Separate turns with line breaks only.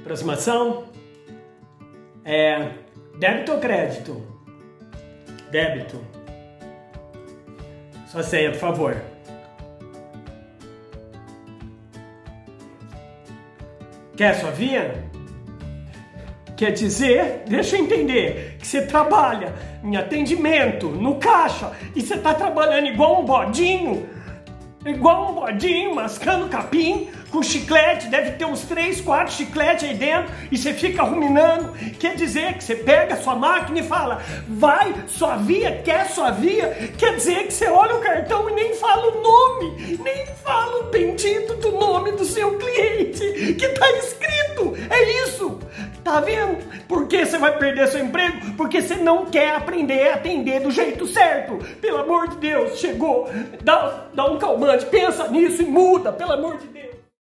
Aproximação? É. Débito ou crédito? Débito. Sua senha, por favor. Quer sua via? Quer dizer, deixa eu entender, que você trabalha em atendimento, no caixa, e você tá trabalhando igual um bodinho Igual um bodinho mascando capim com chiclete, deve ter uns 3, 4 chicletes aí dentro e você fica ruminando. Quer dizer que você pega a sua máquina e fala, vai, sua via, quer sua via? Quer dizer que você olha o cartão e nem fala o nome, nem fala o bendito do nome do seu cliente que tá escrito. É isso. Tá vendo? Por que você vai perder seu emprego? Porque você não quer aprender a atender do jeito certo. Pelo amor de Deus, chegou. Dá, dá um calmante, pensa nisso e muda, pelo amor de Deus.